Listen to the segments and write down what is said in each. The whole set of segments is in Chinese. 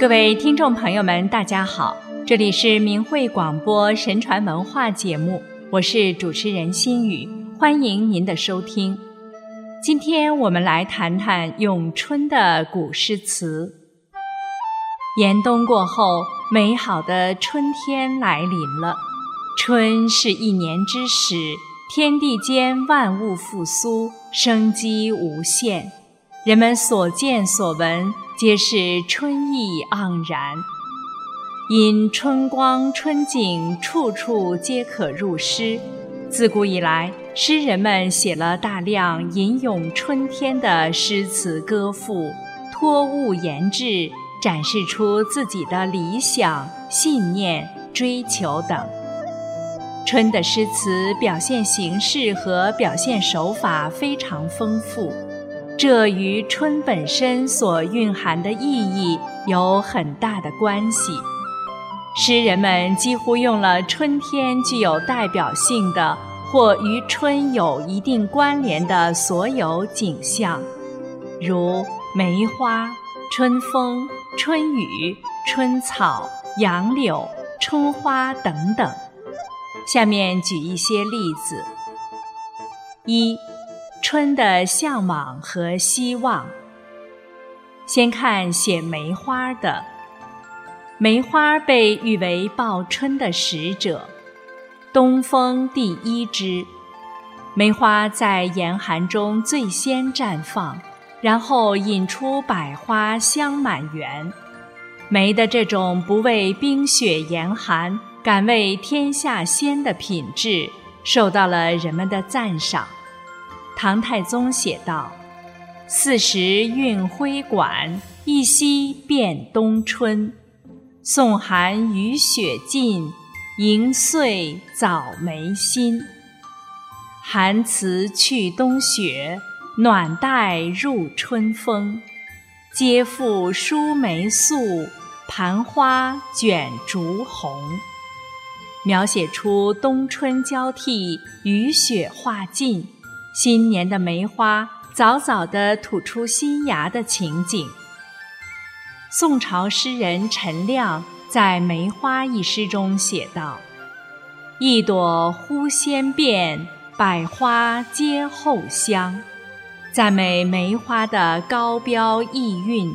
各位听众朋友们，大家好，这里是明慧广播神传文化节目，我是主持人心雨，欢迎您的收听。今天我们来谈谈咏春的古诗词。严冬过后，美好的春天来临了。春是一年之始，天地间万物复苏，生机无限。人们所见所闻，皆是春意盎然。因春光春景，处处皆可入诗。自古以来，诗人们写了大量吟咏春天的诗词歌赋，托物言志，展示出自己的理想、信念、追求等。春的诗词表现形式和表现手法非常丰富。这与春本身所蕴含的意义有很大的关系。诗人们几乎用了春天具有代表性的或与春有一定关联的所有景象，如梅花、春风、春雨、春草、杨柳、春花等等。下面举一些例子：一。春的向往和希望。先看写梅花的，梅花被誉为报春的使者，东风第一枝。梅花在严寒中最先绽放，然后引出百花香满园。梅的这种不畏冰雪严寒，敢为天下先的品质，受到了人们的赞赏。唐太宗写道：“四时运辉管，一夕变冬春。送寒雨雪尽，迎岁早梅新。寒辞去冬雪，暖带入春风。皆复疏梅素，盘花卷竹红。”描写出冬春交替，雨雪化尽。新年的梅花早早地吐出新芽的情景。宋朝诗人陈亮在《梅花》一诗中写道：“一朵忽先变，百花皆后香。”赞美梅花的高标意韵。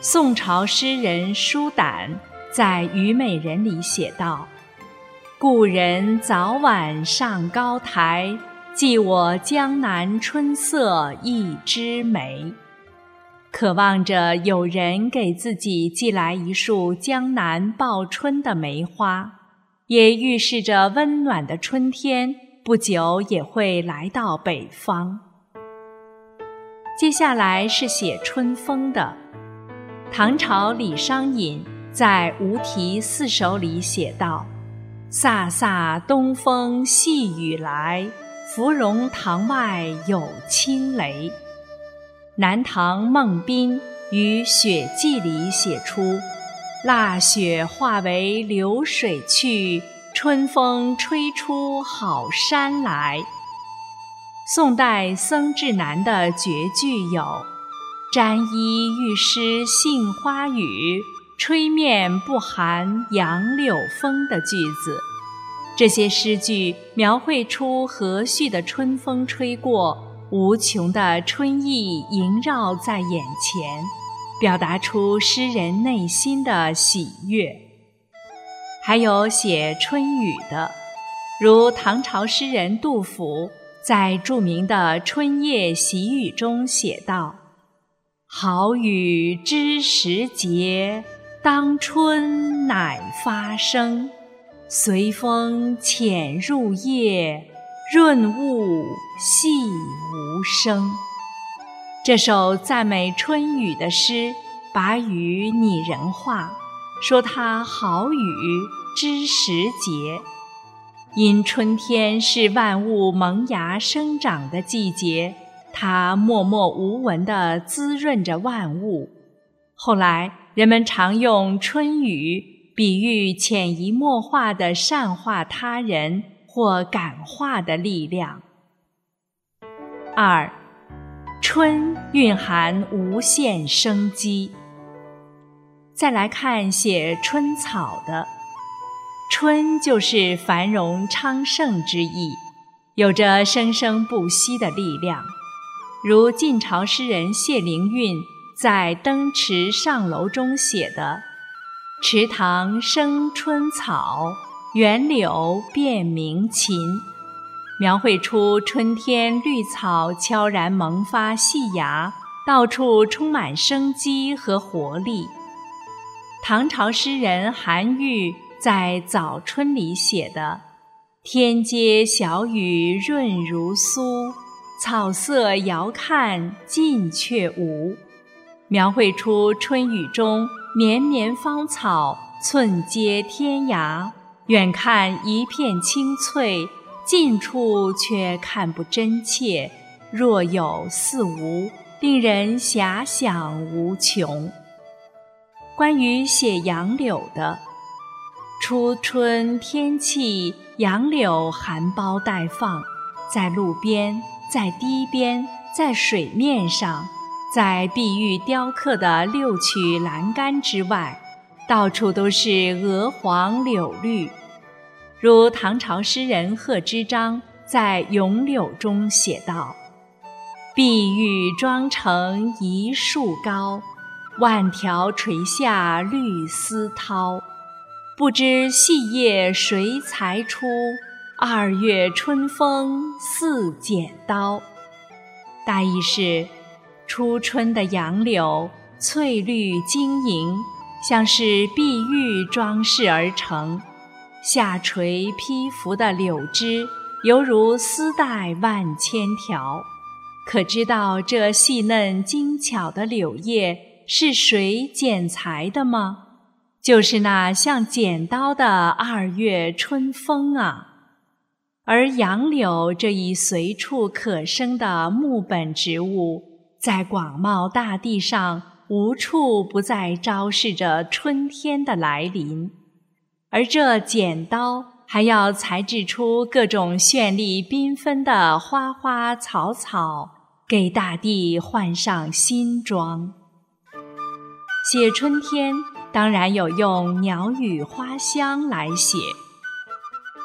宋朝诗人舒胆在《虞美人》里写道：“故人早晚上高台。”寄我江南春色一枝梅，渴望着有人给自己寄来一束江南报春的梅花，也预示着温暖的春天不久也会来到北方。接下来是写春风的，唐朝李商隐在《无题四首》里写道：“飒飒东风细雨来。”芙蓉塘外有轻雷。南唐孟斌于《雪记》里写出：“腊雪化为流水去，春风吹出好山来。”宋代僧志南的绝句有：“沾衣欲湿杏花雨，吹面不寒杨柳风”的句子。这些诗句描绘出和煦的春风吹过，无穷的春意萦绕在眼前，表达出诗人内心的喜悦。还有写春雨的，如唐朝诗人杜甫在著名的《春夜喜雨》中写道：“好雨知时节，当春乃发生。”随风潜入夜，润物细无声。这首赞美春雨的诗，把雨拟人化，说它好雨知时节。因春天是万物萌芽生长的季节，它默默无闻地滋润着万物。后来人们常用春雨。比喻潜移默化的善化他人或感化的力量。二，春蕴含无限生机。再来看写春草的，春就是繁荣昌盛之意，有着生生不息的力量。如晋朝诗人谢灵运在《登池上楼》中写的：“池塘生春草，园柳变鸣禽。”描绘出春天绿草悄然萌发细芽，到处充满生机和活力。唐朝诗人韩愈在《早春》里写的：“天街小雨润如酥。”草色遥看近却无，描绘出春雨中绵绵芳草寸接天涯，远看一片青翠，近处却看不真切，若有似无，令人遐想无穷。关于写杨柳的，初春天气，杨柳含苞待放，在路边。在堤边，在水面上，在碧玉雕刻的六曲栏杆之外，到处都是鹅黄柳绿。如唐朝诗人贺知章在《咏柳》中写道：“碧玉妆成一树高，万条垂下绿丝绦。不知细叶谁裁出？”二月春风似剪刀，大意是：初春的杨柳翠绿晶莹，像是碧玉装饰而成；下垂披拂的柳枝，犹如丝带万千条。可知道这细嫩精巧的柳叶是谁剪裁的吗？就是那像剪刀的二月春风啊！而杨柳这一随处可生的木本植物，在广袤大地上无处不在昭示着春天的来临。而这剪刀还要裁制出各种绚丽缤纷的花花草草，给大地换上新装。写春天，当然有用鸟语花香来写。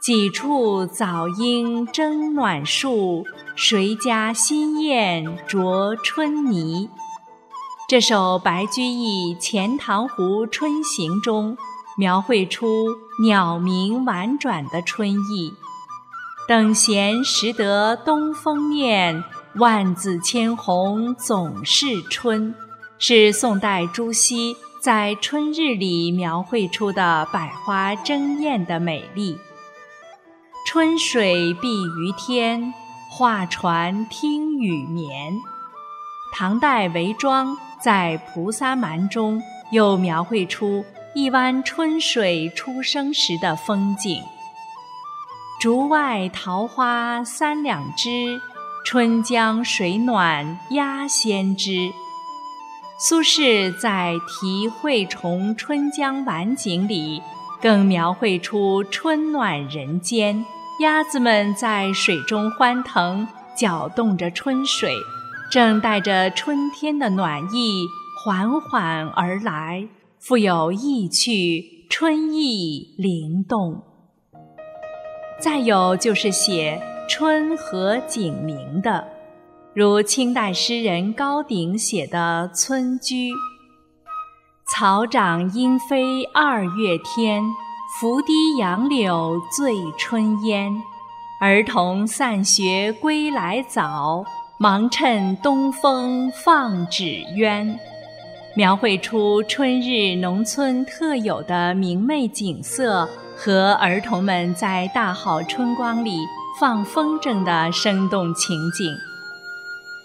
几处早莺争暖树，谁家新燕啄春泥？这首白居易《钱塘湖春行》中，描绘出鸟鸣婉转的春意。等闲识得东风面，万紫千红总是春，是宋代朱熹在春日里描绘出的百花争艳的美丽。春水碧于天，画船听雨眠。唐代韦庄在《菩萨蛮》中又描绘出一湾春水初生时的风景：竹外桃花三两枝，春江水暖鸭先知。苏轼在《题惠崇春江晚景》里更描绘出春暖人间。鸭子们在水中欢腾，搅动着春水，正带着春天的暖意缓缓而来，富有意趣，春意灵动。再有就是写春和景明的，如清代诗人高鼎写的《村居》：“草长莺飞二月天。”拂堤杨柳醉春烟，儿童散学归来早，忙趁东风放纸鸢。描绘出春日农村特有的明媚景色和儿童们在大好春光里放风筝的生动情景。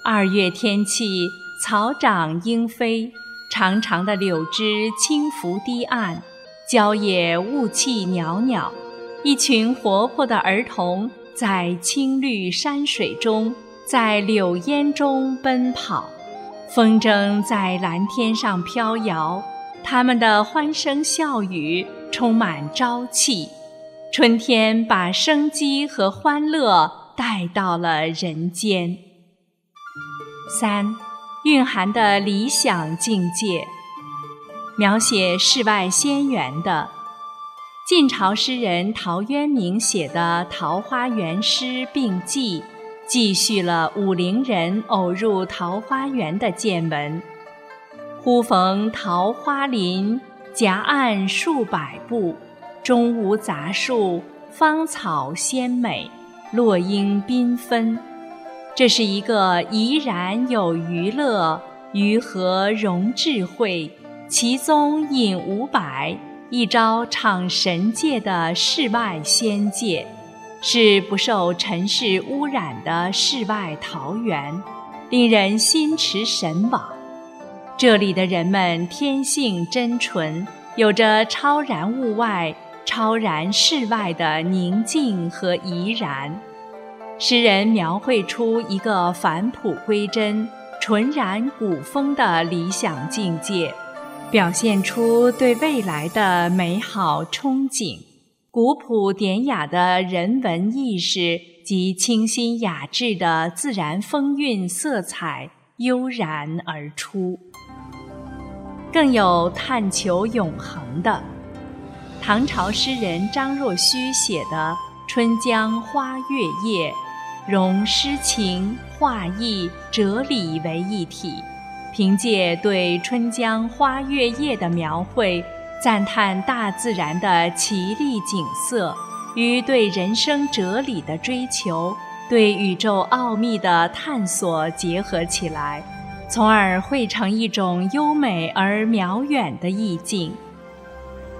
二月天气，草长莺飞，长长的柳枝轻拂堤岸。郊野雾气袅袅，一群活泼的儿童在青绿山水中，在柳烟中奔跑，风筝在蓝天上飘摇，他们的欢声笑语充满朝气。春天把生机和欢乐带到了人间。三，蕴含的理想境界。描写世外仙缘的。晋朝诗人陶渊明写的《桃花源诗并记》，记叙了武陵人偶入桃花源的见闻。忽逢桃花林，夹岸数百步，中无杂树，芳草鲜美，落英缤纷。这是一个怡然有娱乐，于和融智慧，其宗隐五百，一朝敞神界的世外仙界，是不受尘世污染的世外桃源，令人心驰神往。这里的人们天性真纯，有着超然物外、超然世外的宁静和怡然。诗人描绘出一个返璞归真、纯然古风的理想境界，表现出对未来的美好憧憬，古朴典雅的人文意识及清新雅致的自然风韵色彩悠然而出。更有探求永恒的，唐朝诗人张若虚写的。春江花月夜，融诗情、画意、哲理为一体。凭借对春江花月夜的描绘，赞叹大自然的奇丽景色，与对人生哲理的追求、对宇宙奥秘的探索结合起来，从而汇成一种优美而渺远的意境。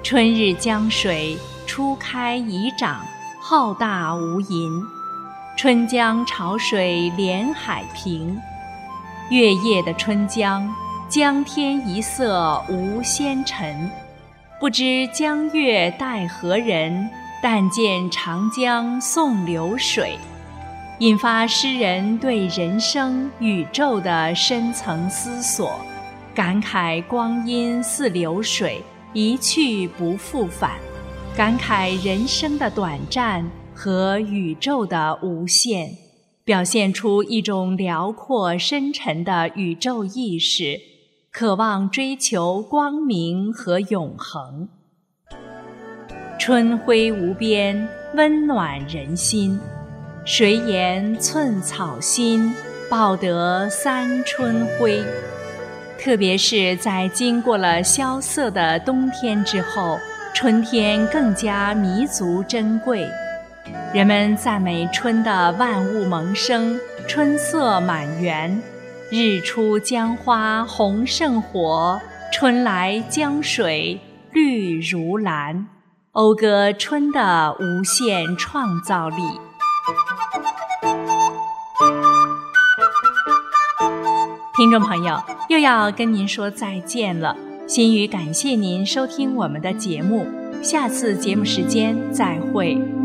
春日江水初开已涨。浩大无垠，春江潮水连海平。月夜的春江，江天一色无纤尘。不知江月待何人？但见长江送流水。引发诗人对人生、宇宙的深层思索，感慨光阴似流水，一去不复返。感慨人生的短暂和宇宙的无限，表现出一种辽阔深沉的宇宙意识，渴望追求光明和永恒。春晖无边，温暖人心。谁言寸草心，报得三春晖？特别是在经过了萧瑟的冬天之后。春天更加弥足珍贵，人们赞美春的万物萌生，春色满园，日出江花红胜火，春来江水绿如蓝，讴歌春的无限创造力。听众朋友，又要跟您说再见了。心语感谢您收听我们的节目，下次节目时间再会。